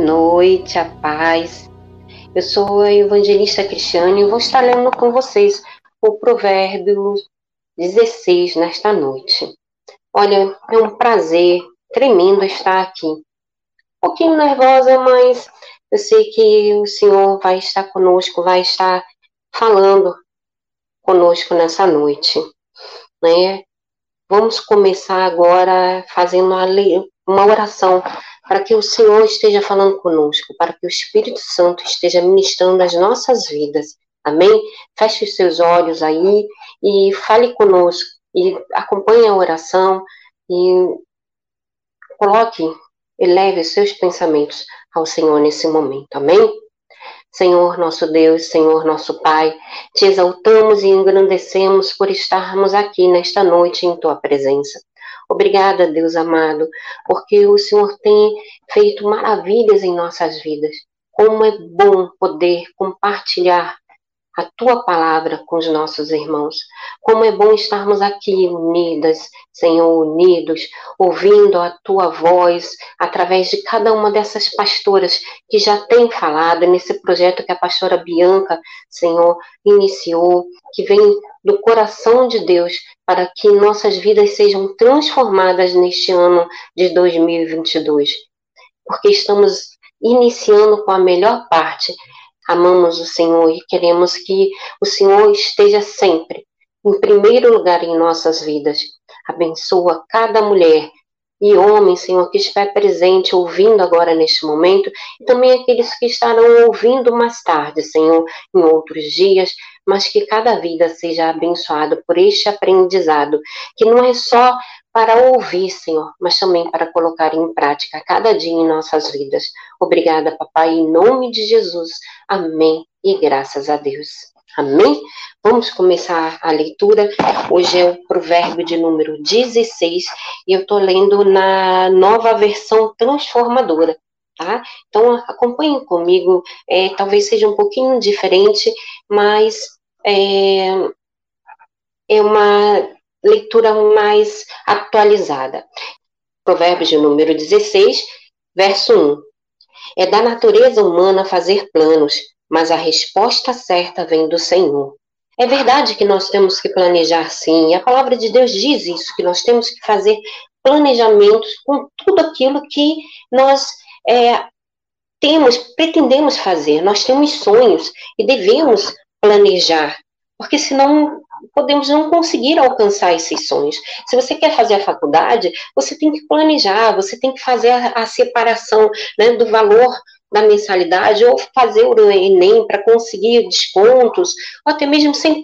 noite, a paz. Eu sou a evangelista Cristiane e vou estar lendo com vocês o provérbio 16 nesta noite. Olha, é um prazer tremendo estar aqui. Um pouquinho nervosa, mas eu sei que o Senhor vai estar conosco, vai estar falando conosco nessa noite, né? Vamos começar agora fazendo uma oração para que o Senhor esteja falando conosco, para que o Espírito Santo esteja ministrando as nossas vidas. Amém? Feche os seus olhos aí e fale conosco e acompanhe a oração e coloque, eleve os seus pensamentos ao Senhor nesse momento. Amém? Senhor nosso Deus, Senhor nosso Pai, te exaltamos e engrandecemos por estarmos aqui nesta noite em tua presença. Obrigada, Deus amado, porque o Senhor tem feito maravilhas em nossas vidas. Como é bom poder compartilhar a tua palavra com os nossos irmãos. Como é bom estarmos aqui unidas, Senhor, unidos, ouvindo a tua voz através de cada uma dessas pastoras que já tem falado nesse projeto que a pastora Bianca, Senhor, iniciou, que vem do coração de Deus para que nossas vidas sejam transformadas neste ano de 2022. Porque estamos iniciando com a melhor parte, amamos o Senhor e queremos que o Senhor esteja sempre em primeiro lugar em nossas vidas. Abençoa cada mulher e homem, Senhor, que estiver presente ouvindo agora neste momento, e também aqueles que estarão ouvindo mais tarde, Senhor, em outros dias, mas que cada vida seja abençoada por este aprendizado, que não é só para ouvir, Senhor, mas também para colocar em prática cada dia em nossas vidas. Obrigada, Papai, em nome de Jesus. Amém e graças a Deus. Amém? Vamos começar a leitura. Hoje é o provérbio de número 16 e eu estou lendo na nova versão transformadora. Tá? Então acompanhem comigo, é, talvez seja um pouquinho diferente, mas é, é uma leitura mais atualizada. Provérbios de número 16, verso 1. É da natureza humana fazer planos, mas a resposta certa vem do Senhor. É verdade que nós temos que planejar sim, a palavra de Deus diz isso, que nós temos que fazer planejamentos com tudo aquilo que nós é, temos, pretendemos fazer. Nós temos sonhos e devemos planejar, porque senão podemos não conseguir alcançar esses sonhos. Se você quer fazer a faculdade, você tem que planejar, você tem que fazer a, a separação né, do valor da mensalidade ou fazer o Enem para conseguir descontos, ou até mesmo 100%.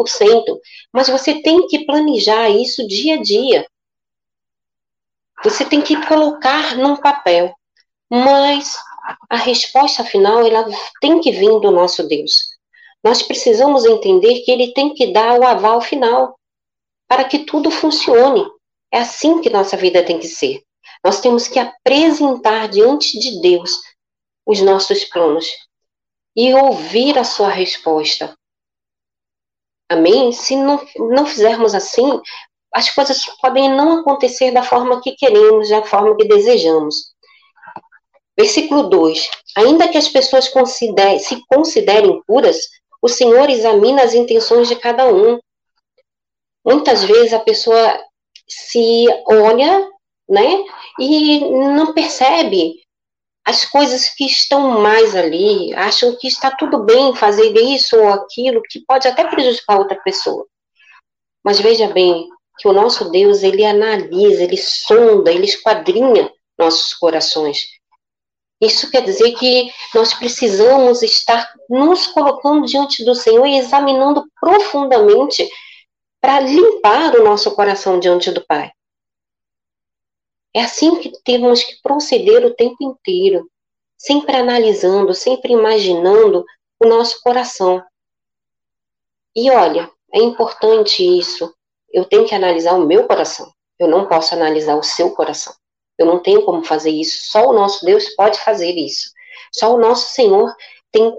Mas você tem que planejar isso dia a dia. Você tem que colocar num papel. Mas a resposta final ela tem que vir do nosso Deus. Nós precisamos entender que ele tem que dar o aval final para que tudo funcione. É assim que nossa vida tem que ser. Nós temos que apresentar diante de Deus os nossos planos e ouvir a sua resposta. Amém? Se não, não fizermos assim, as coisas podem não acontecer da forma que queremos, da forma que desejamos. Versículo 2: Ainda que as pessoas consider, se considerem puras, o Senhor examina as intenções de cada um. Muitas vezes a pessoa se olha, né, e não percebe as coisas que estão mais ali, acham que está tudo bem fazer isso ou aquilo, que pode até prejudicar outra pessoa. Mas veja bem que o nosso Deus, ele analisa, ele sonda, ele esquadrinha nossos corações. Isso quer dizer que nós precisamos estar nos colocando diante do Senhor e examinando profundamente para limpar o nosso coração diante do Pai. É assim que temos que proceder o tempo inteiro, sempre analisando, sempre imaginando o nosso coração. E olha, é importante isso. Eu tenho que analisar o meu coração. Eu não posso analisar o seu coração. Eu não tenho como fazer isso. Só o nosso Deus pode fazer isso. Só o nosso Senhor tem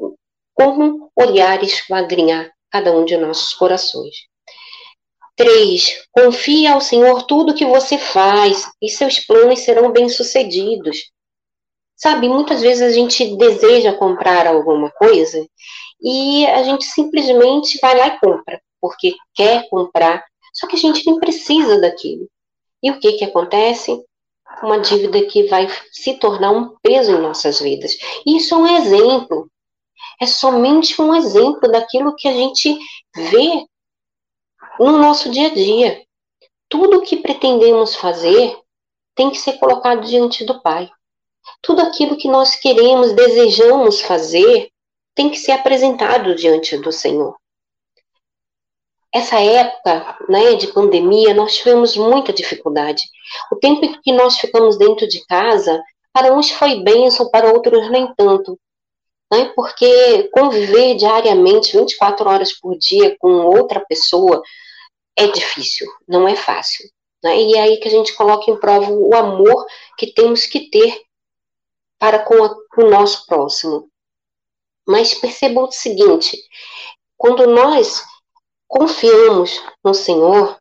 como olhar e esquadrinhar cada um de nossos corações. 3. Confie ao Senhor tudo que você faz e seus planos serão bem-sucedidos. Sabe, muitas vezes a gente deseja comprar alguma coisa e a gente simplesmente vai lá e compra, porque quer comprar, só que a gente nem precisa daquilo. E o que que acontece? Uma dívida que vai se tornar um peso em nossas vidas. Isso é um exemplo. É somente um exemplo daquilo que a gente vê no nosso dia a dia. Tudo o que pretendemos fazer tem que ser colocado diante do Pai. Tudo aquilo que nós queremos, desejamos fazer, tem que ser apresentado diante do Senhor. Essa época né, de pandemia, nós tivemos muita dificuldade. O tempo que nós ficamos dentro de casa, para uns foi bênção, para outros nem tanto. Né, porque conviver diariamente, 24 horas por dia, com outra pessoa, é difícil, não é fácil. Né? E é aí que a gente coloca em prova o amor que temos que ter para com, a, com o nosso próximo. Mas perceba o seguinte: quando nós confiamos no Senhor,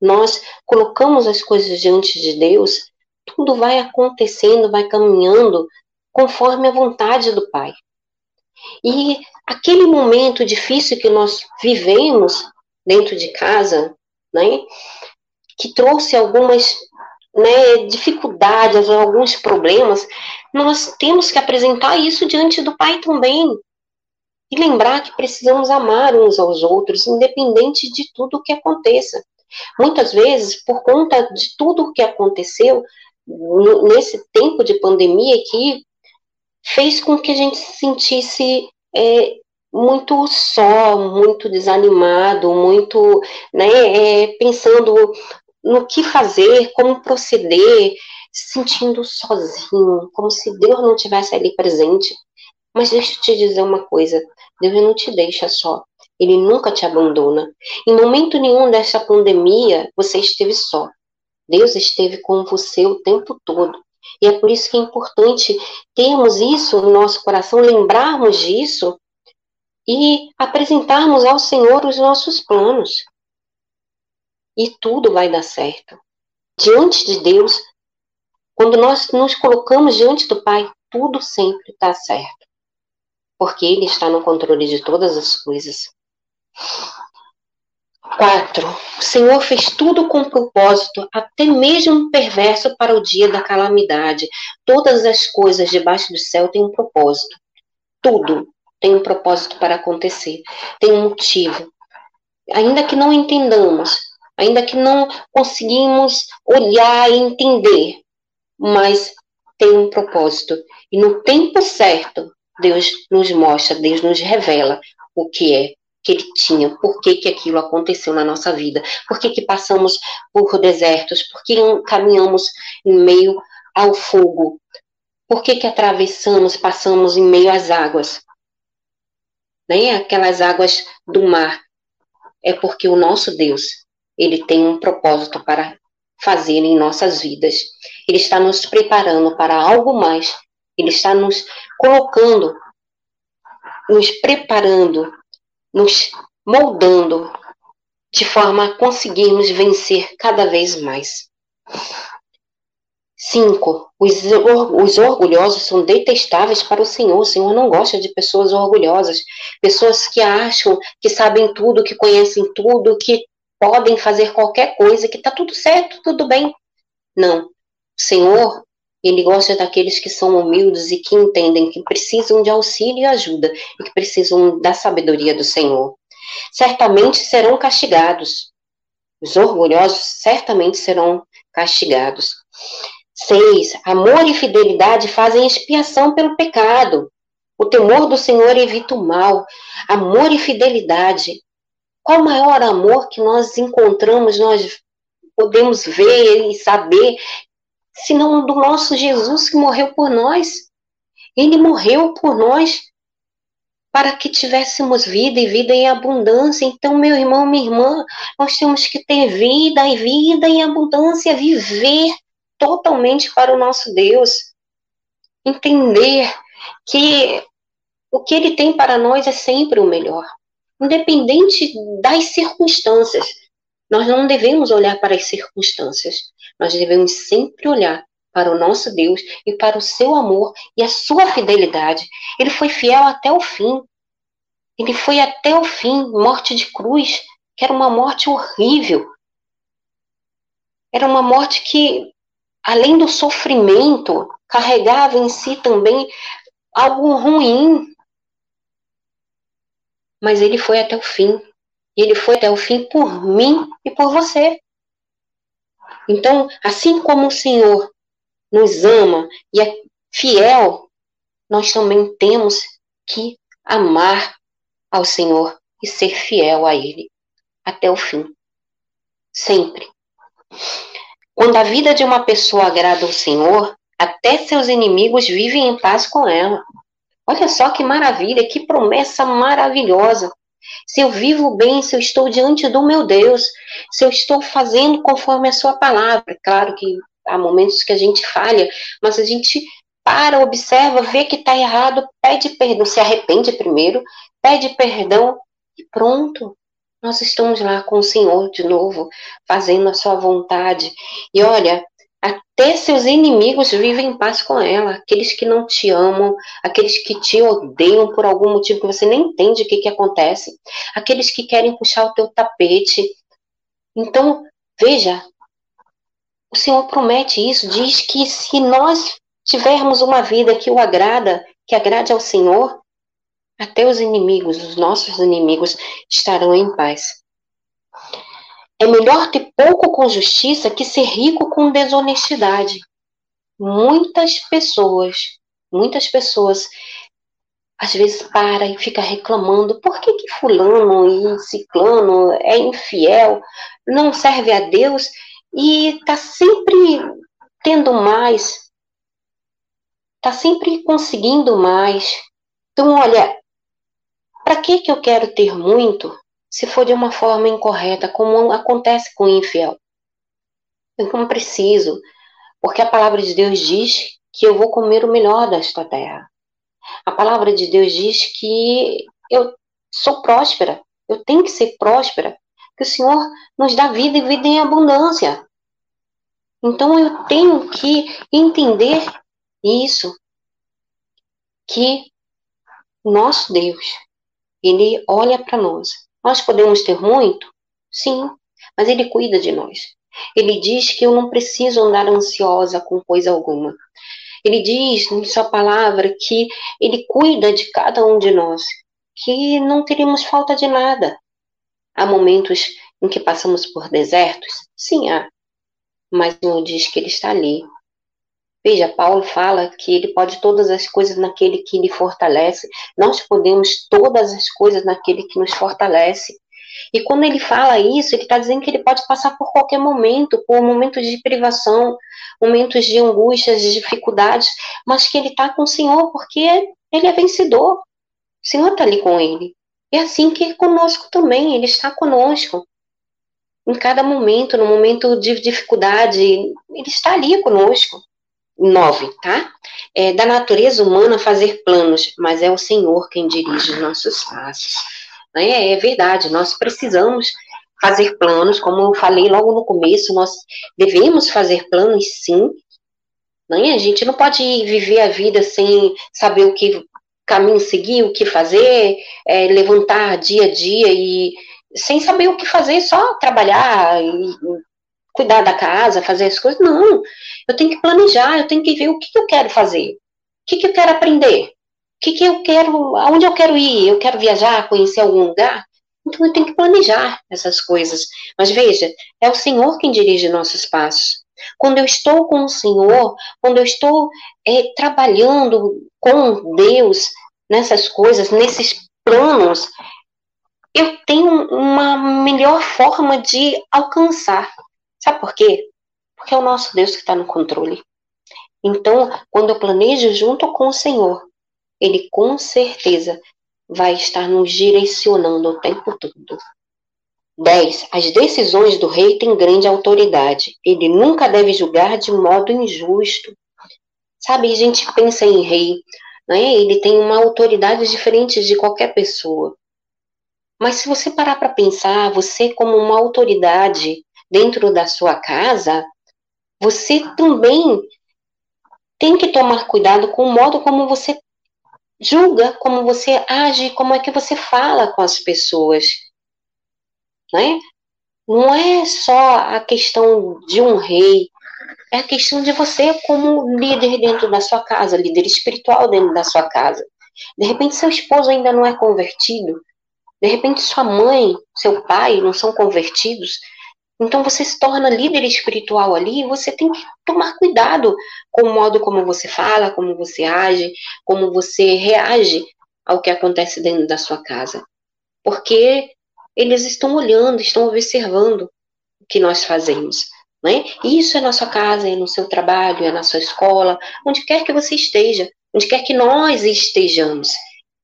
nós colocamos as coisas diante de Deus, tudo vai acontecendo, vai caminhando conforme a vontade do Pai. E aquele momento difícil que nós vivemos dentro de casa, né, que trouxe algumas né, dificuldades, alguns problemas, nós temos que apresentar isso diante do Pai também. E lembrar que precisamos amar uns aos outros, independente de tudo o que aconteça. Muitas vezes, por conta de tudo o que aconteceu nesse tempo de pandemia que fez com que a gente se sentisse é, muito só, muito desanimado, muito né, é, pensando no que fazer, como proceder, se sentindo sozinho, como se Deus não tivesse ali presente. Mas deixa eu te dizer uma coisa: Deus não te deixa só. Ele nunca te abandona. Em momento nenhum dessa pandemia você esteve só. Deus esteve com você o tempo todo. E é por isso que é importante termos isso no nosso coração, lembrarmos disso e apresentarmos ao Senhor os nossos planos. E tudo vai dar certo. Diante de Deus, quando nós nos colocamos diante do Pai, tudo sempre está certo. Porque Ele está no controle de todas as coisas. 4. O Senhor fez tudo com propósito, até mesmo perverso para o dia da calamidade. Todas as coisas debaixo do céu têm um propósito. Tudo tem um propósito para acontecer, tem um motivo. Ainda que não entendamos, ainda que não conseguimos olhar e entender, mas tem um propósito. E no tempo certo, Deus nos mostra, Deus nos revela o que é que ele tinha, por que, que aquilo aconteceu na nossa vida, por que, que passamos por desertos, por que caminhamos em meio ao fogo, por que, que atravessamos, passamos em meio às águas né, aquelas águas do mar, é porque o nosso Deus, ele tem um propósito para fazer em nossas vidas. Ele está nos preparando para algo mais. Ele está nos colocando, nos preparando, nos moldando de forma a conseguirmos vencer cada vez mais. 5. Os, os orgulhosos são detestáveis para o Senhor. O Senhor não gosta de pessoas orgulhosas, pessoas que acham que sabem tudo, que conhecem tudo, que podem fazer qualquer coisa, que está tudo certo, tudo bem. Não. O Senhor, ele gosta daqueles que são humildes e que entendem que precisam de auxílio e ajuda e que precisam da sabedoria do Senhor. Certamente serão castigados. Os orgulhosos certamente serão castigados. 6. Amor e fidelidade fazem expiação pelo pecado. O temor do Senhor evita o mal. Amor e fidelidade. Qual o maior amor que nós encontramos, nós podemos ver e saber, senão do nosso Jesus que morreu por nós? Ele morreu por nós para que tivéssemos vida e vida em abundância. Então, meu irmão, minha irmã, nós temos que ter vida e vida em abundância, viver totalmente para o nosso Deus. Entender que o que Ele tem para nós é sempre o melhor, independente das circunstâncias. Nós não devemos olhar para as circunstâncias, nós devemos sempre olhar para o nosso Deus e para o seu amor e a sua fidelidade. Ele foi fiel até o fim. Ele foi até o fim, morte de cruz, que era uma morte horrível. Era uma morte que, além do sofrimento, carregava em si também algo ruim. Mas ele foi até o fim. E ele foi até o fim por mim e por você. Então, assim como o Senhor nos ama e é fiel, nós também temos que amar ao Senhor e ser fiel a Ele até o fim. Sempre. Quando a vida de uma pessoa agrada ao Senhor, até seus inimigos vivem em paz com ela. Olha só que maravilha, que promessa maravilhosa. Se eu vivo bem, se eu estou diante do meu Deus, se eu estou fazendo conforme a sua palavra. Claro que há momentos que a gente falha, mas a gente para, observa, vê que está errado, pede perdão, se arrepende primeiro, pede perdão e pronto. Nós estamos lá com o Senhor de novo, fazendo a sua vontade. E olha, até seus inimigos vivem em paz com ela. Aqueles que não te amam, aqueles que te odeiam por algum motivo que você nem entende o que, que acontece, aqueles que querem puxar o teu tapete. Então, veja, o Senhor promete isso, diz que se nós tivermos uma vida que o agrada, que agrade ao Senhor, até os inimigos, os nossos inimigos, estarão em paz. É melhor ter pouco com justiça que ser rico com desonestidade. Muitas pessoas, muitas pessoas, às vezes para e fica reclamando por que, que fulano e ciclano é infiel, não serve a Deus e está sempre tendo mais, está sempre conseguindo mais. Então, olha, para que, que eu quero ter muito se for de uma forma incorreta, como acontece com o infiel. Eu não preciso, porque a palavra de Deus diz que eu vou comer o melhor desta terra. A palavra de Deus diz que eu sou próspera, eu tenho que ser próspera, que o Senhor nos dá vida e vida em abundância. Então eu tenho que entender isso, que nosso Deus, ele olha para nós nós podemos ter muito? Sim, mas Ele cuida de nós. Ele diz que eu não preciso andar ansiosa com coisa alguma. Ele diz em Sua palavra que Ele cuida de cada um de nós, que não teremos falta de nada. Há momentos em que passamos por desertos? Sim, há. Mas o Senhor diz que Ele está ali, Veja, Paulo fala que ele pode todas as coisas naquele que lhe fortalece. Nós podemos todas as coisas naquele que nos fortalece. E quando ele fala isso, ele está dizendo que ele pode passar por qualquer momento, por momentos de privação, momentos de angústias, de dificuldades, mas que ele está com o Senhor, porque ele é vencedor. O Senhor está ali com ele. E é assim que é conosco também, ele está conosco. Em cada momento, no momento de dificuldade, ele está ali conosco. 9, tá? É da natureza humana fazer planos, mas é o Senhor quem dirige os nossos passos. É, é verdade, nós precisamos fazer planos, como eu falei logo no começo, nós devemos fazer planos sim. Né? A gente não pode viver a vida sem saber o que caminho seguir, o que fazer, é, levantar dia a dia e sem saber o que fazer, só trabalhar e cuidar da casa, fazer as coisas. Não, eu tenho que planejar, eu tenho que ver o que, eu quero fazer, o que, que eu quero aprender, o que, que eu quero, aonde eu quero ir, eu quero viajar, conhecer algum lugar. Então eu tenho que planejar essas coisas. Mas veja, é o Senhor quem dirige nossos passos. Quando eu estou com o Senhor, quando eu estou é, trabalhando com Deus nessas coisas, nesses planos, eu tenho uma melhor forma de alcançar. Sabe por quê? Porque é o nosso Deus que está no controle. Então, quando eu planejo junto com o Senhor, Ele com certeza vai estar nos direcionando o tempo todo. 10. As decisões do rei têm grande autoridade. Ele nunca deve julgar de modo injusto. Sabe, a gente pensa em rei, né? ele tem uma autoridade diferente de qualquer pessoa. Mas se você parar para pensar, você como uma autoridade dentro da sua casa, você também tem que tomar cuidado com o modo como você julga, como você age, como é que você fala com as pessoas. Né? Não é só a questão de um rei, é a questão de você como líder dentro da sua casa, líder espiritual dentro da sua casa. De repente, seu esposo ainda não é convertido. De repente, sua mãe, seu pai não são convertidos. Então, você se torna líder espiritual ali e você tem que tomar cuidado com o modo como você fala, como você age, como você reage ao que acontece dentro da sua casa. Porque eles estão olhando, estão observando o que nós fazemos. Né? Isso é na sua casa, é no seu trabalho, é na sua escola, onde quer que você esteja onde quer que nós estejamos.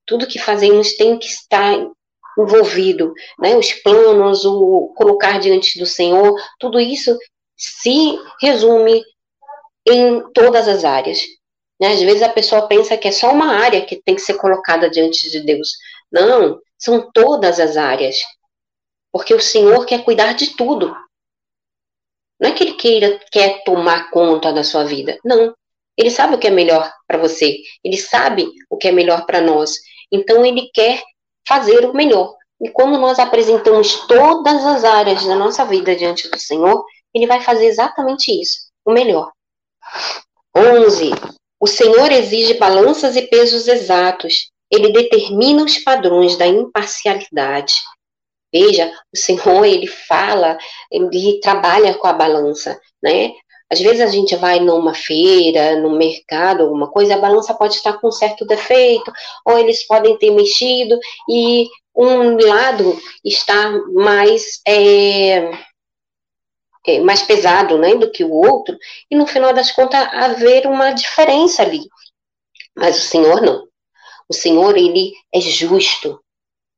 Tudo que fazemos tem que estar envolvido, né? Os planos, o colocar diante do Senhor, tudo isso se resume em todas as áreas. Né? Às vezes a pessoa pensa que é só uma área que tem que ser colocada diante de Deus. Não, são todas as áreas. Porque o Senhor quer cuidar de tudo. Não é que ele queira, quer tomar conta da sua vida. Não. Ele sabe o que é melhor para você, ele sabe o que é melhor para nós. Então ele quer fazer o melhor. E quando nós apresentamos todas as áreas da nossa vida diante do Senhor, ele vai fazer exatamente isso, o melhor. 11. O Senhor exige balanças e pesos exatos. Ele determina os padrões da imparcialidade. Veja, o Senhor, ele fala, ele trabalha com a balança, né? Às vezes a gente vai numa feira, no mercado, alguma coisa, a balança pode estar com certo defeito, ou eles podem ter mexido e um lado está mais é, é, mais pesado, né, do que o outro, e no final das contas haver uma diferença ali. Mas o Senhor não. O Senhor ele é justo.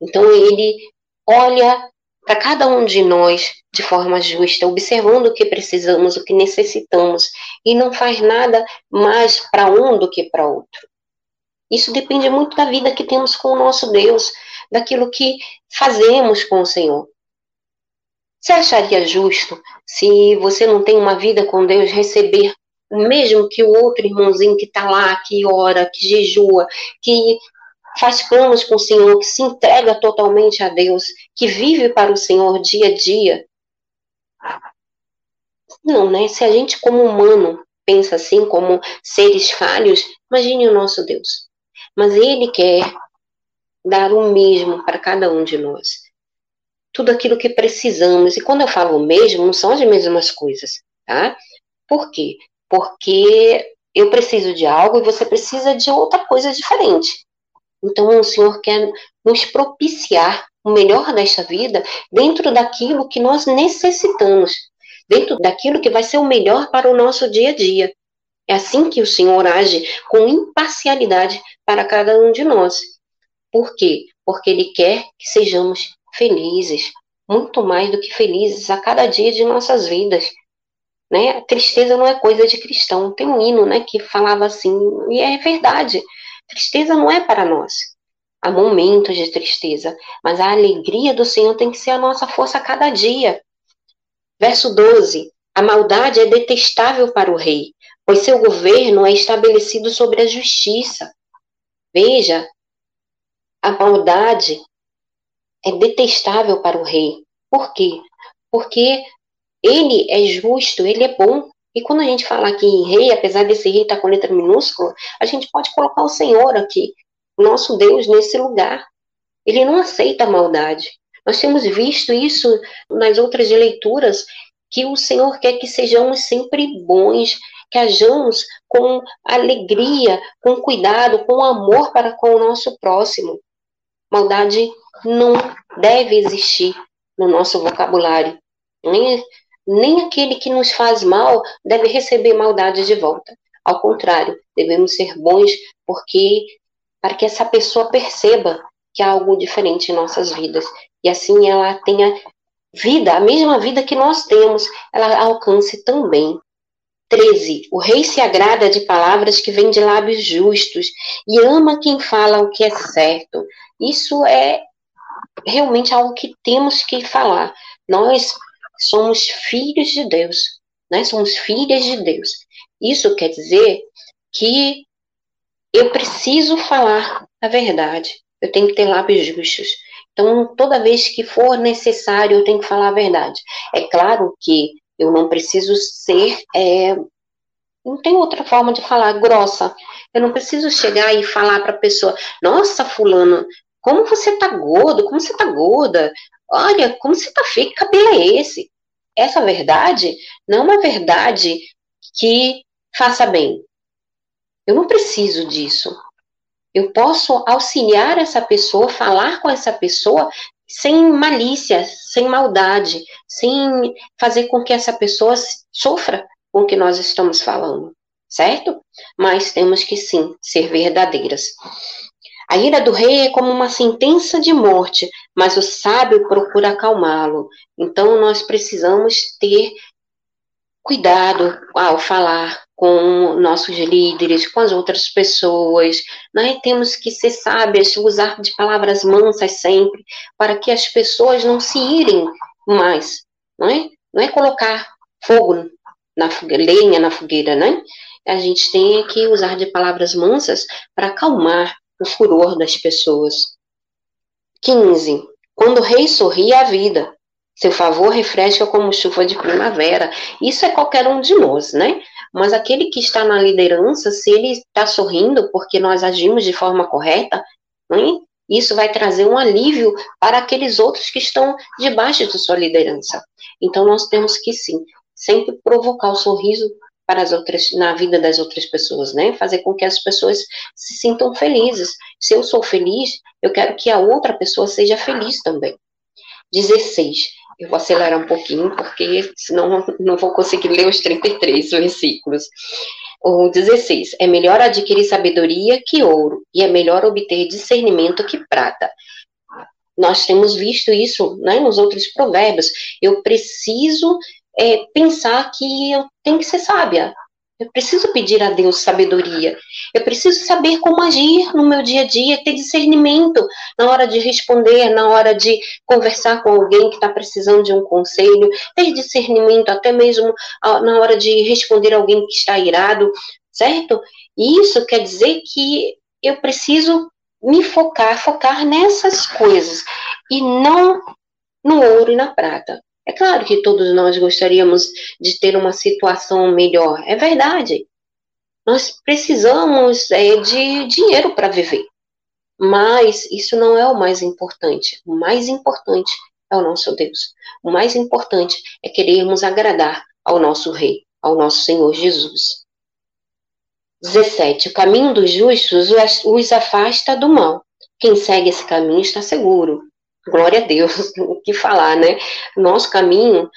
Então ele olha para cada um de nós de forma justa, observando o que precisamos, o que necessitamos, e não faz nada mais para um do que para outro. Isso depende muito da vida que temos com o nosso Deus, daquilo que fazemos com o Senhor. Você acharia justo se você não tem uma vida com Deus receber mesmo que o outro irmãozinho que está lá, que ora, que jejua, que faz planos com o Senhor, que se entrega totalmente a Deus, que vive para o Senhor dia a dia. Não, né? Se a gente, como humano, pensa assim, como seres falhos, imagine o nosso Deus. Mas Ele quer dar o mesmo para cada um de nós. Tudo aquilo que precisamos. E quando eu falo o mesmo, não são as mesmas coisas, tá? Por quê? Porque eu preciso de algo e você precisa de outra coisa diferente. Então, o Senhor quer nos propiciar o melhor desta vida dentro daquilo que nós necessitamos, dentro daquilo que vai ser o melhor para o nosso dia a dia. É assim que o Senhor age com imparcialidade para cada um de nós. Por quê? Porque Ele quer que sejamos felizes, muito mais do que felizes a cada dia de nossas vidas. Né? A tristeza não é coisa de cristão. Tem um hino né, que falava assim, e é verdade. Tristeza não é para nós. Há momentos de tristeza, mas a alegria do Senhor tem que ser a nossa força a cada dia. Verso 12: A maldade é detestável para o rei, pois seu governo é estabelecido sobre a justiça. Veja, a maldade é detestável para o rei. Por quê? Porque ele é justo, ele é bom, e quando a gente fala aqui em rei, apesar desse rei estar com letra minúscula, a gente pode colocar o Senhor aqui, nosso Deus, nesse lugar. Ele não aceita a maldade. Nós temos visto isso nas outras leituras, que o Senhor quer que sejamos sempre bons, que hajamos com alegria, com cuidado, com amor para com o nosso próximo. Maldade não deve existir no nosso vocabulário. Nem nem aquele que nos faz mal deve receber maldade de volta. Ao contrário, devemos ser bons porque para que essa pessoa perceba que há algo diferente em nossas vidas e assim ela tenha vida, a mesma vida que nós temos, ela alcance também. 13. O rei se agrada de palavras que vêm de lábios justos e ama quem fala o que é certo. Isso é realmente algo que temos que falar. Nós somos filhos de Deus, né? Somos filhas de Deus. Isso quer dizer que eu preciso falar a verdade. Eu tenho que ter lábios justos. Então, toda vez que for necessário, eu tenho que falar a verdade. É claro que eu não preciso ser. É, não tem outra forma de falar grossa. Eu não preciso chegar e falar para a pessoa: Nossa, Fulano, como você tá gordo? Como você tá gorda? Olha, como você tá feio? Que cabelo é esse? Essa verdade não é uma verdade que faça bem. Eu não preciso disso. Eu posso auxiliar essa pessoa, falar com essa pessoa sem malícia, sem maldade, sem fazer com que essa pessoa sofra com o que nós estamos falando, certo? Mas temos que sim ser verdadeiras. A ira do rei é como uma sentença de morte, mas o sábio procura acalmá-lo. Então nós precisamos ter cuidado ao falar com nossos líderes, com as outras pessoas. Né? Temos que ser sábias, usar de palavras mansas sempre, para que as pessoas não se irem mais. Não é, não é colocar fogo na fogueira, lenha na fogueira, né? A gente tem que usar de palavras mansas para acalmar o furor das pessoas. 15. Quando o rei sorri a vida, seu favor refresca como chuva de primavera. Isso é qualquer um de nós, né? Mas aquele que está na liderança, se ele está sorrindo porque nós agimos de forma correta, né? isso vai trazer um alívio para aqueles outros que estão debaixo de sua liderança. Então nós temos que sim, sempre provocar o sorriso para as outras na vida das outras pessoas, né? Fazer com que as pessoas se sintam felizes. Se eu sou feliz, eu quero que a outra pessoa seja feliz também. 16. Eu vou acelerar um pouquinho, porque senão não vou conseguir ler os 33 versículos. O 16. É melhor adquirir sabedoria que ouro, e é melhor obter discernimento que prata. Nós temos visto isso né, nos outros provérbios. Eu preciso é, pensar que eu tenho que ser sábia. Eu preciso pedir a Deus sabedoria. Eu preciso saber como agir no meu dia a dia, ter discernimento na hora de responder, na hora de conversar com alguém que está precisando de um conselho, ter discernimento até mesmo na hora de responder alguém que está irado, certo? Isso quer dizer que eu preciso me focar, focar nessas coisas e não no ouro e na prata. É claro que todos nós gostaríamos de ter uma situação melhor, é verdade. Nós precisamos é, de dinheiro para viver. Mas isso não é o mais importante. O mais importante é o nosso Deus. O mais importante é querermos agradar ao nosso Rei, ao nosso Senhor Jesus. 17. O caminho dos justos os afasta do mal. Quem segue esse caminho está seguro. Glória a Deus, o que falar, né? Nosso caminho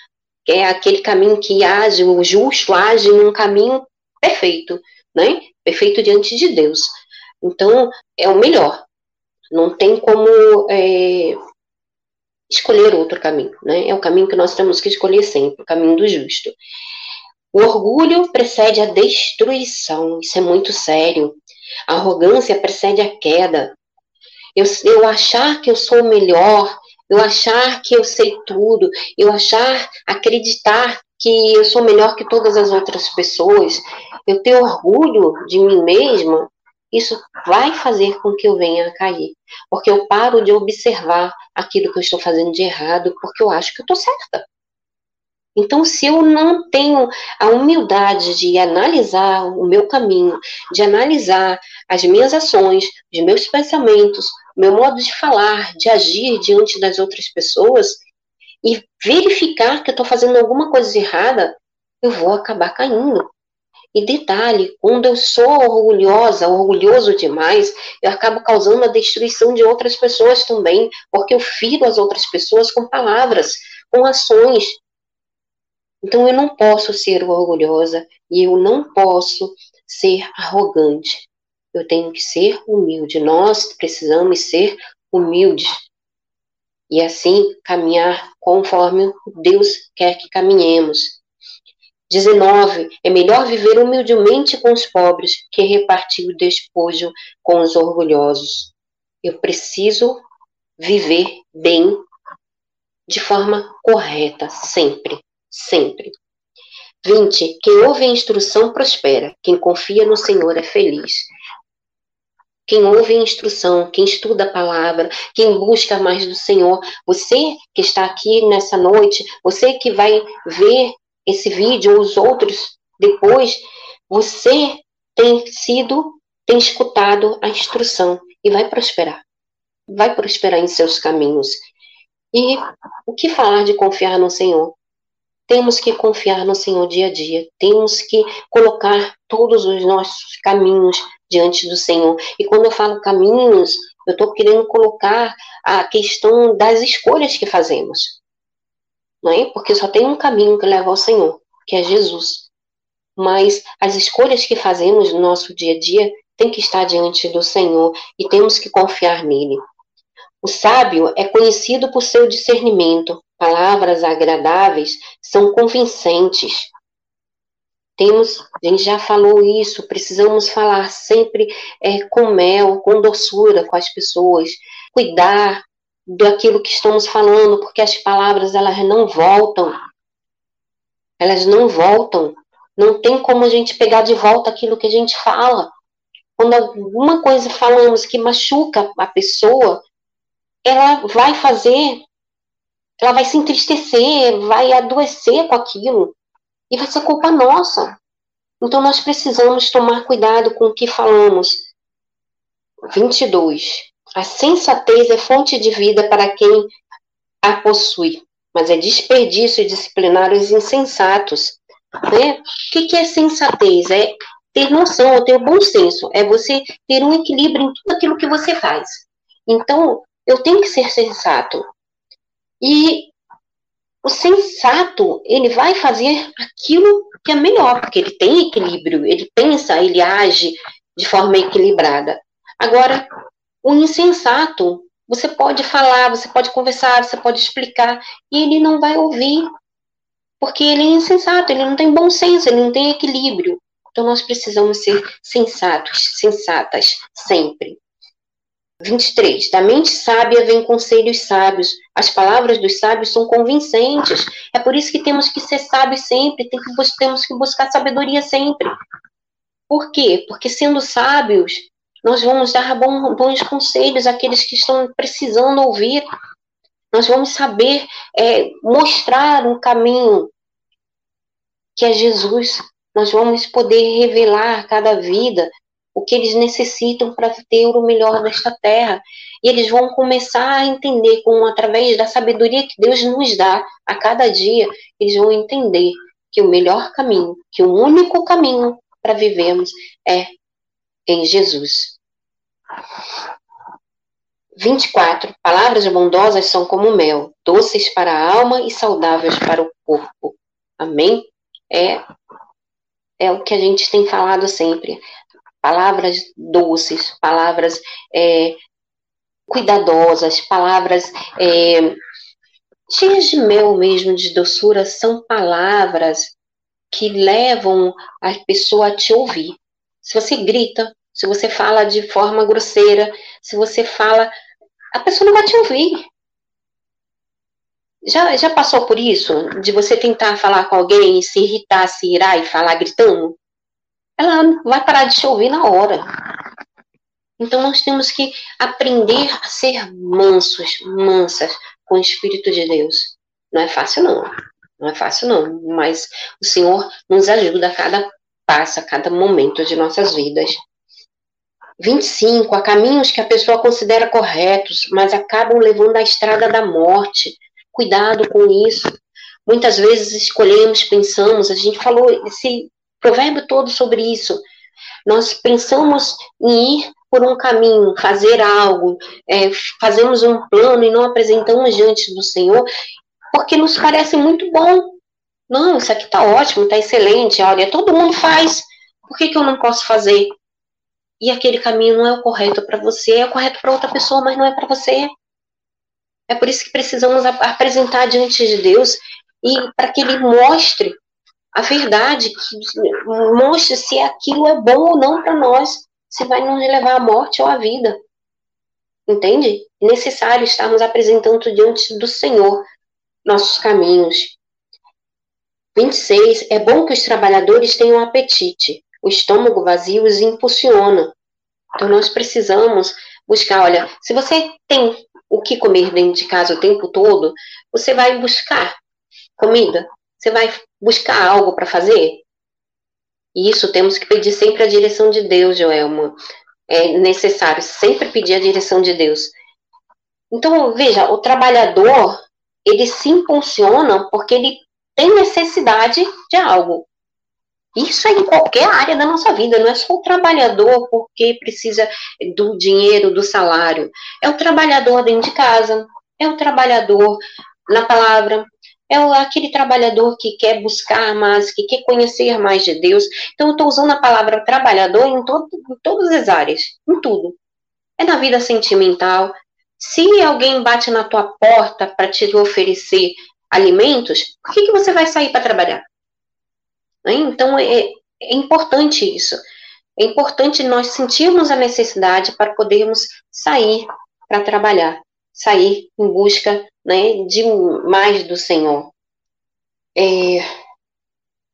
é aquele caminho que age, o justo age num caminho perfeito, né? Perfeito diante de Deus. Então, é o melhor. Não tem como é, escolher outro caminho, né? É o caminho que nós temos que escolher sempre, o caminho do justo. O orgulho precede a destruição, isso é muito sério. A arrogância precede a queda. Eu, eu achar que eu sou melhor, eu achar que eu sei tudo, eu achar, acreditar que eu sou melhor que todas as outras pessoas, eu ter orgulho de mim mesma, isso vai fazer com que eu venha a cair. Porque eu paro de observar aquilo que eu estou fazendo de errado, porque eu acho que eu estou certa. Então, se eu não tenho a humildade de analisar o meu caminho, de analisar as minhas ações, os meus pensamentos, o meu modo de falar, de agir diante das outras pessoas, e verificar que eu estou fazendo alguma coisa errada, eu vou acabar caindo. E detalhe, quando eu sou orgulhosa, orgulhoso demais, eu acabo causando a destruição de outras pessoas também, porque eu firo as outras pessoas com palavras, com ações, então eu não posso ser orgulhosa e eu não posso ser arrogante. Eu tenho que ser humilde. Nós precisamos ser humildes. E assim caminhar conforme Deus quer que caminhemos. 19. É melhor viver humildemente com os pobres que repartir o despojo com os orgulhosos. Eu preciso viver bem de forma correta, sempre sempre. 20. Quem ouve a instrução prospera, quem confia no Senhor é feliz. Quem ouve a instrução, quem estuda a palavra, quem busca mais do Senhor, você que está aqui nessa noite, você que vai ver esse vídeo ou os outros depois, você tem sido, tem escutado a instrução e vai prosperar. Vai prosperar em seus caminhos. E o que falar de confiar no Senhor? Temos que confiar no Senhor dia a dia, temos que colocar todos os nossos caminhos diante do Senhor. E quando eu falo caminhos, eu estou querendo colocar a questão das escolhas que fazemos. Não é? Porque só tem um caminho que leva ao Senhor, que é Jesus. Mas as escolhas que fazemos no nosso dia a dia tem que estar diante do Senhor e temos que confiar nele. O sábio é conhecido por seu discernimento. Palavras agradáveis são convincentes. Temos, a gente já falou isso, precisamos falar sempre é, com mel, com doçura com as pessoas, cuidar daquilo que estamos falando, porque as palavras elas não voltam. Elas não voltam. Não tem como a gente pegar de volta aquilo que a gente fala. Quando alguma coisa falamos que machuca a pessoa, ela vai fazer, ela vai se entristecer, vai adoecer com aquilo, e vai ser culpa nossa. Então nós precisamos tomar cuidado com o que falamos. 22. A sensatez é fonte de vida para quem a possui, mas é desperdício disciplinar os insensatos. Né? O que, que é sensatez? É ter noção, ter bom senso, é você ter um equilíbrio em tudo aquilo que você faz. Então, eu tenho que ser sensato. E o sensato, ele vai fazer aquilo que é melhor, porque ele tem equilíbrio, ele pensa, ele age de forma equilibrada. Agora, o insensato, você pode falar, você pode conversar, você pode explicar, e ele não vai ouvir, porque ele é insensato, ele não tem bom senso, ele não tem equilíbrio. Então nós precisamos ser sensatos, sensatas, sempre. 23. Da mente sábia vem conselhos sábios. As palavras dos sábios são convincentes. É por isso que temos que ser sábios sempre, tem que, temos que buscar sabedoria sempre. Por quê? Porque sendo sábios, nós vamos dar bons, bons conselhos àqueles que estão precisando ouvir. Nós vamos saber é, mostrar um caminho que é Jesus. Nós vamos poder revelar cada vida o que eles necessitam para ter o melhor desta terra. E eles vão começar a entender, com através da sabedoria que Deus nos dá a cada dia, eles vão entender que o melhor caminho, que o único caminho para vivermos é em Jesus. 24. Palavras bondosas são como mel, doces para a alma e saudáveis para o corpo. Amém? É, é o que a gente tem falado sempre palavras doces, palavras é, cuidadosas, palavras é, cheias de mel mesmo, de doçura, são palavras que levam a pessoa a te ouvir. Se você grita, se você fala de forma grosseira, se você fala, a pessoa não vai te ouvir. Já, já passou por isso? De você tentar falar com alguém e se irritar, se irar e falar gritando? Ela vai parar de te ouvir na hora. Então nós temos que aprender a ser mansos, mansas com o Espírito de Deus. Não é fácil não, não é fácil não, mas o Senhor nos ajuda a cada passo, a cada momento de nossas vidas. 25. Há caminhos que a pessoa considera corretos, mas acabam levando à estrada da morte. Cuidado com isso. Muitas vezes escolhemos, pensamos, a gente falou esse provérbio todo sobre isso. Nós pensamos em ir por um caminho, fazer algo, é, fazemos um plano e não apresentamos diante do Senhor, porque nos parece muito bom. Não, isso aqui está ótimo, está excelente, olha, todo mundo faz, por que, que eu não posso fazer? E aquele caminho não é o correto para você, é o correto para outra pessoa, mas não é para você. É por isso que precisamos apresentar diante de Deus e para que Ele mostre a verdade, que mostre se aquilo é bom ou não para nós, se vai nos levar à morte ou à vida. Entende? É necessário estarmos apresentando diante do Senhor nossos caminhos. 26. É bom que os trabalhadores tenham apetite. O estômago vazio os impulsiona. Então, nós precisamos buscar. Olha, se você tem o que comer dentro de casa o tempo todo, você vai buscar comida. Você vai buscar algo para fazer. E isso temos que pedir sempre a direção de Deus, Joelma. É necessário sempre pedir a direção de Deus. Então, veja, o trabalhador, ele se impulsiona porque ele tem necessidade de algo. Isso é em qualquer área da nossa vida, não é só o trabalhador porque precisa do dinheiro, do salário. É o trabalhador dentro de casa, é o trabalhador na palavra, é aquele trabalhador que quer buscar mais, que quer conhecer mais de Deus. Então, eu estou usando a palavra trabalhador em, todo, em todas as áreas, em tudo. É na vida sentimental. Se alguém bate na tua porta para te oferecer alimentos, por que, que você vai sair para trabalhar? Né? Então, é, é importante isso. É importante nós sentirmos a necessidade para podermos sair para trabalhar, sair em busca né, de mais do Senhor. É,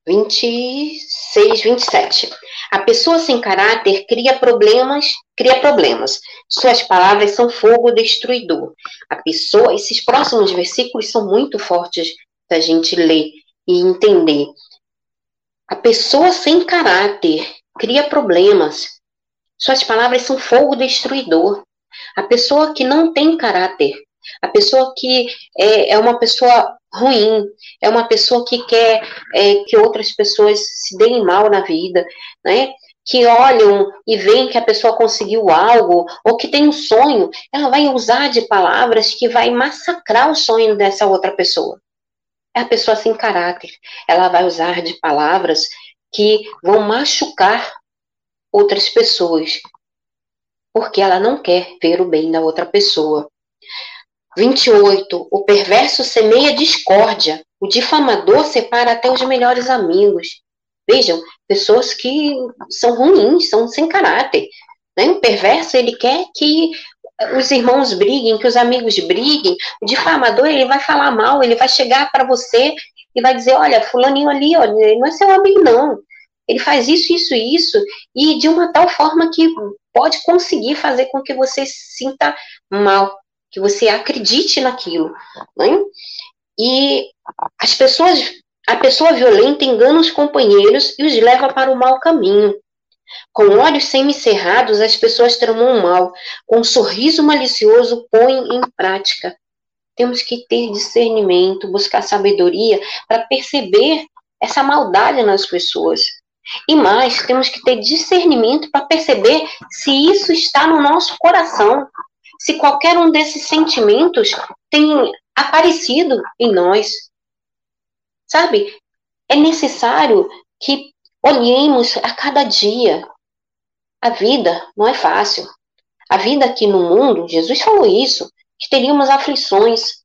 26, 27. A pessoa sem caráter cria problemas, cria problemas. Suas palavras são fogo destruidor. A pessoa, esses próximos versículos são muito fortes da gente ler e entender. A pessoa sem caráter cria problemas. Suas palavras são fogo destruidor. A pessoa que não tem caráter, a pessoa que é, é uma pessoa ruim, é uma pessoa que quer é, que outras pessoas se deem mal na vida, né? Que olham e veem que a pessoa conseguiu algo, ou que tem um sonho, ela vai usar de palavras que vai massacrar o sonho dessa outra pessoa. É a pessoa sem caráter. Ela vai usar de palavras que vão machucar outras pessoas, porque ela não quer ver o bem da outra pessoa. 28. O perverso semeia discórdia. O difamador separa até os melhores amigos. Vejam, pessoas que são ruins, são sem caráter. Né? O perverso, ele quer que os irmãos briguem, que os amigos briguem. O difamador, ele vai falar mal, ele vai chegar para você e vai dizer, olha, fulaninho ali, olha, ele não é seu amigo, não. Ele faz isso, isso, isso, e de uma tal forma que pode conseguir fazer com que você se sinta mal que você acredite naquilo. Né? E as pessoas, a pessoa violenta engana os companheiros e os leva para o mau caminho. Com olhos semicerrados, as pessoas tramam mal. Com um sorriso malicioso, põem em prática. Temos que ter discernimento, buscar sabedoria para perceber essa maldade nas pessoas. E mais, temos que ter discernimento para perceber se isso está no nosso coração se qualquer um desses sentimentos tem aparecido em nós. Sabe? É necessário que olhemos a cada dia. A vida não é fácil. A vida aqui no mundo, Jesus falou isso, que teríamos aflições.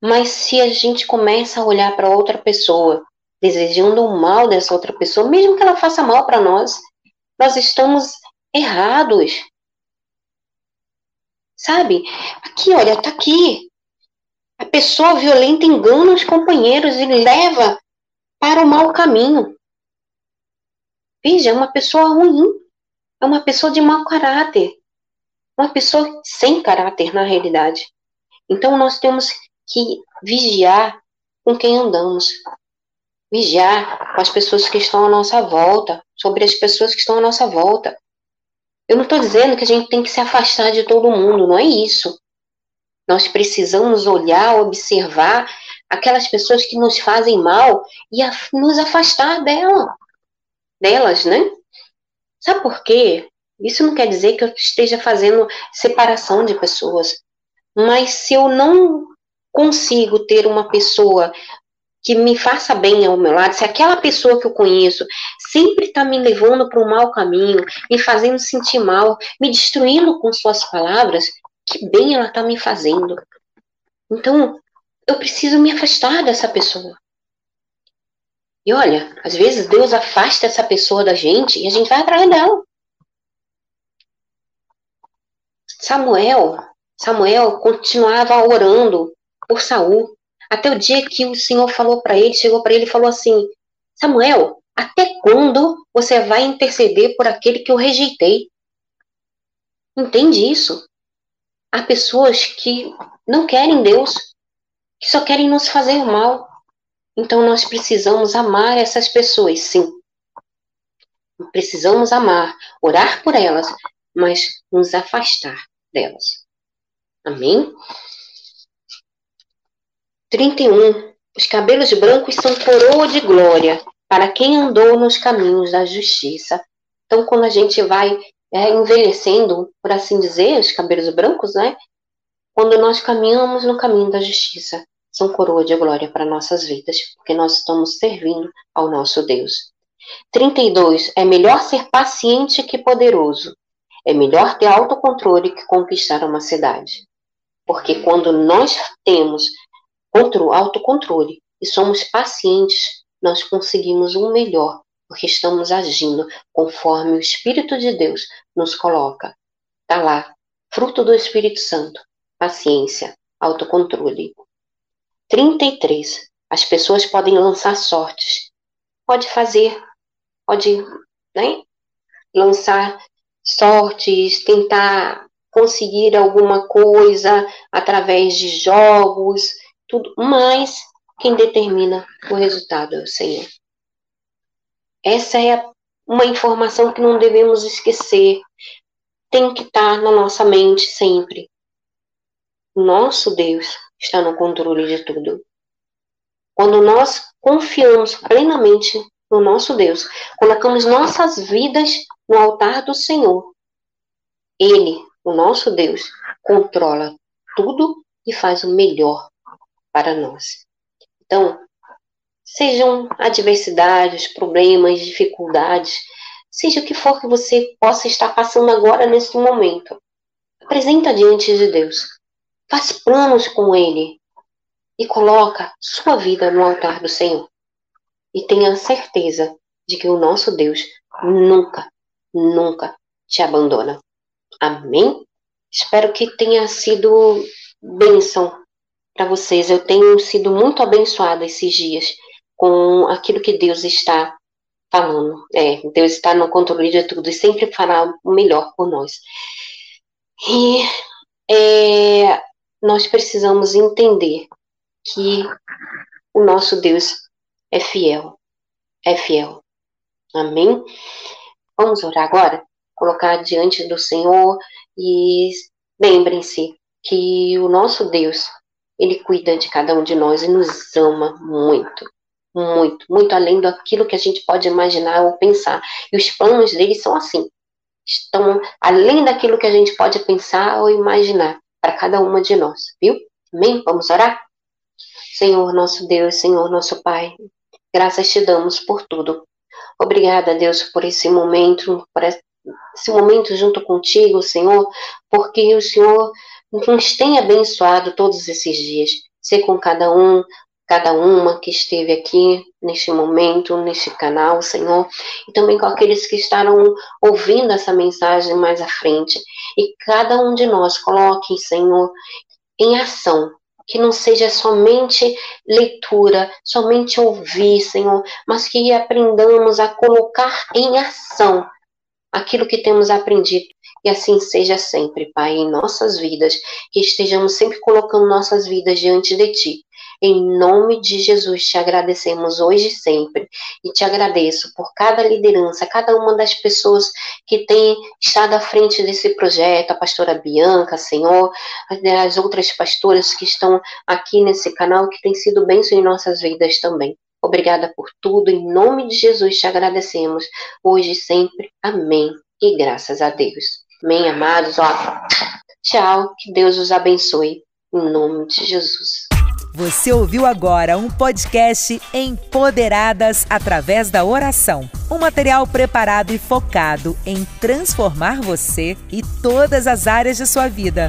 Mas se a gente começa a olhar para outra pessoa, desejando o mal dessa outra pessoa, mesmo que ela faça mal para nós, nós estamos errados. Sabe? Aqui, olha, tá aqui. A pessoa violenta engana os companheiros e leva para o mau caminho. Veja, é uma pessoa ruim. É uma pessoa de mau caráter. Uma pessoa sem caráter, na realidade. Então, nós temos que vigiar com quem andamos. Vigiar com as pessoas que estão à nossa volta, sobre as pessoas que estão à nossa volta. Eu não estou dizendo que a gente tem que se afastar de todo mundo, não é isso. Nós precisamos olhar, observar aquelas pessoas que nos fazem mal e a, nos afastar dela, delas, né? Sabe por quê? Isso não quer dizer que eu esteja fazendo separação de pessoas. Mas se eu não consigo ter uma pessoa que me faça bem ao meu lado, se aquela pessoa que eu conheço sempre está me levando para um mau caminho, me fazendo sentir mal, me destruindo com suas palavras, que bem ela está me fazendo. Então, eu preciso me afastar dessa pessoa. E olha, às vezes Deus afasta essa pessoa da gente e a gente vai atrás dela. Samuel, Samuel continuava orando por Saul Até o dia que o Senhor falou para ele, chegou para ele e falou assim: Samuel, até quando você vai interceder por aquele que eu rejeitei? Entende isso? Há pessoas que não querem Deus, que só querem nos fazer mal. Então nós precisamos amar essas pessoas, sim. Precisamos amar, orar por elas, mas nos afastar delas. Amém? 31. Os cabelos brancos são coroa de glória para quem andou nos caminhos da justiça. Então, quando a gente vai é, envelhecendo, por assim dizer, os cabelos brancos, né? Quando nós caminhamos no caminho da justiça, são coroa de glória para nossas vidas, porque nós estamos servindo ao nosso Deus. 32. É melhor ser paciente que poderoso. É melhor ter autocontrole que conquistar uma cidade. Porque quando nós temos autocontrole e somos pacientes, nós conseguimos um melhor, porque estamos agindo conforme o Espírito de Deus nos coloca. Está lá, fruto do Espírito Santo, paciência, autocontrole. 33. As pessoas podem lançar sortes. Pode fazer, pode né, lançar sortes, tentar conseguir alguma coisa através de jogos, tudo, mas quem determina o resultado é o Senhor. Essa é uma informação que não devemos esquecer. Tem que estar na nossa mente sempre. Nosso Deus está no controle de tudo. Quando nós confiamos plenamente no nosso Deus, colocamos nossas vidas no altar do Senhor, Ele, o nosso Deus, controla tudo e faz o melhor para nós. Então, sejam adversidades, problemas, dificuldades, seja o que for que você possa estar passando agora nesse momento, apresenta diante de Deus. Faz planos com Ele e coloca sua vida no altar do Senhor. E tenha certeza de que o nosso Deus nunca, nunca te abandona. Amém? Espero que tenha sido bênção para vocês. Eu tenho sido muito abençoada esses dias com aquilo que Deus está falando. É, Deus está no controle de tudo e sempre fará o melhor por nós. E é, nós precisamos entender que o nosso Deus é fiel. É fiel. Amém? Vamos orar agora? Colocar diante do Senhor e lembrem-se que o nosso Deus, ele cuida de cada um de nós e nos ama muito. Muito, muito além daquilo que a gente pode imaginar ou pensar. E os planos dele são assim. Estão além daquilo que a gente pode pensar ou imaginar para cada uma de nós, viu? Amém? Vamos orar? Senhor nosso Deus, Senhor nosso Pai, graças te damos por tudo. Obrigada, Deus, por esse momento, por esse momento junto contigo, Senhor, porque o Senhor nos tem abençoado todos esses dias. Ser com cada um, cada uma que esteve aqui neste momento, neste canal, Senhor, e também com aqueles que estarão ouvindo essa mensagem mais à frente. E cada um de nós coloque, Senhor, em ação. Que não seja somente leitura, somente ouvir, Senhor, mas que aprendamos a colocar em ação aquilo que temos aprendido. E assim seja sempre, Pai, em nossas vidas, que estejamos sempre colocando nossas vidas diante de Ti em nome de Jesus, te agradecemos hoje e sempre. E te agradeço por cada liderança, cada uma das pessoas que tem estado à frente desse projeto, a pastora Bianca, Senhor, as outras pastoras que estão aqui nesse canal, que tem sido bênção em nossas vidas também. Obrigada por tudo, em nome de Jesus te agradecemos, hoje e sempre. Amém. E graças a Deus. Amém, amados. Ó, tchau, que Deus os abençoe, em nome de Jesus. Você ouviu agora um podcast Empoderadas através da oração. Um material preparado e focado em transformar você e todas as áreas de sua vida.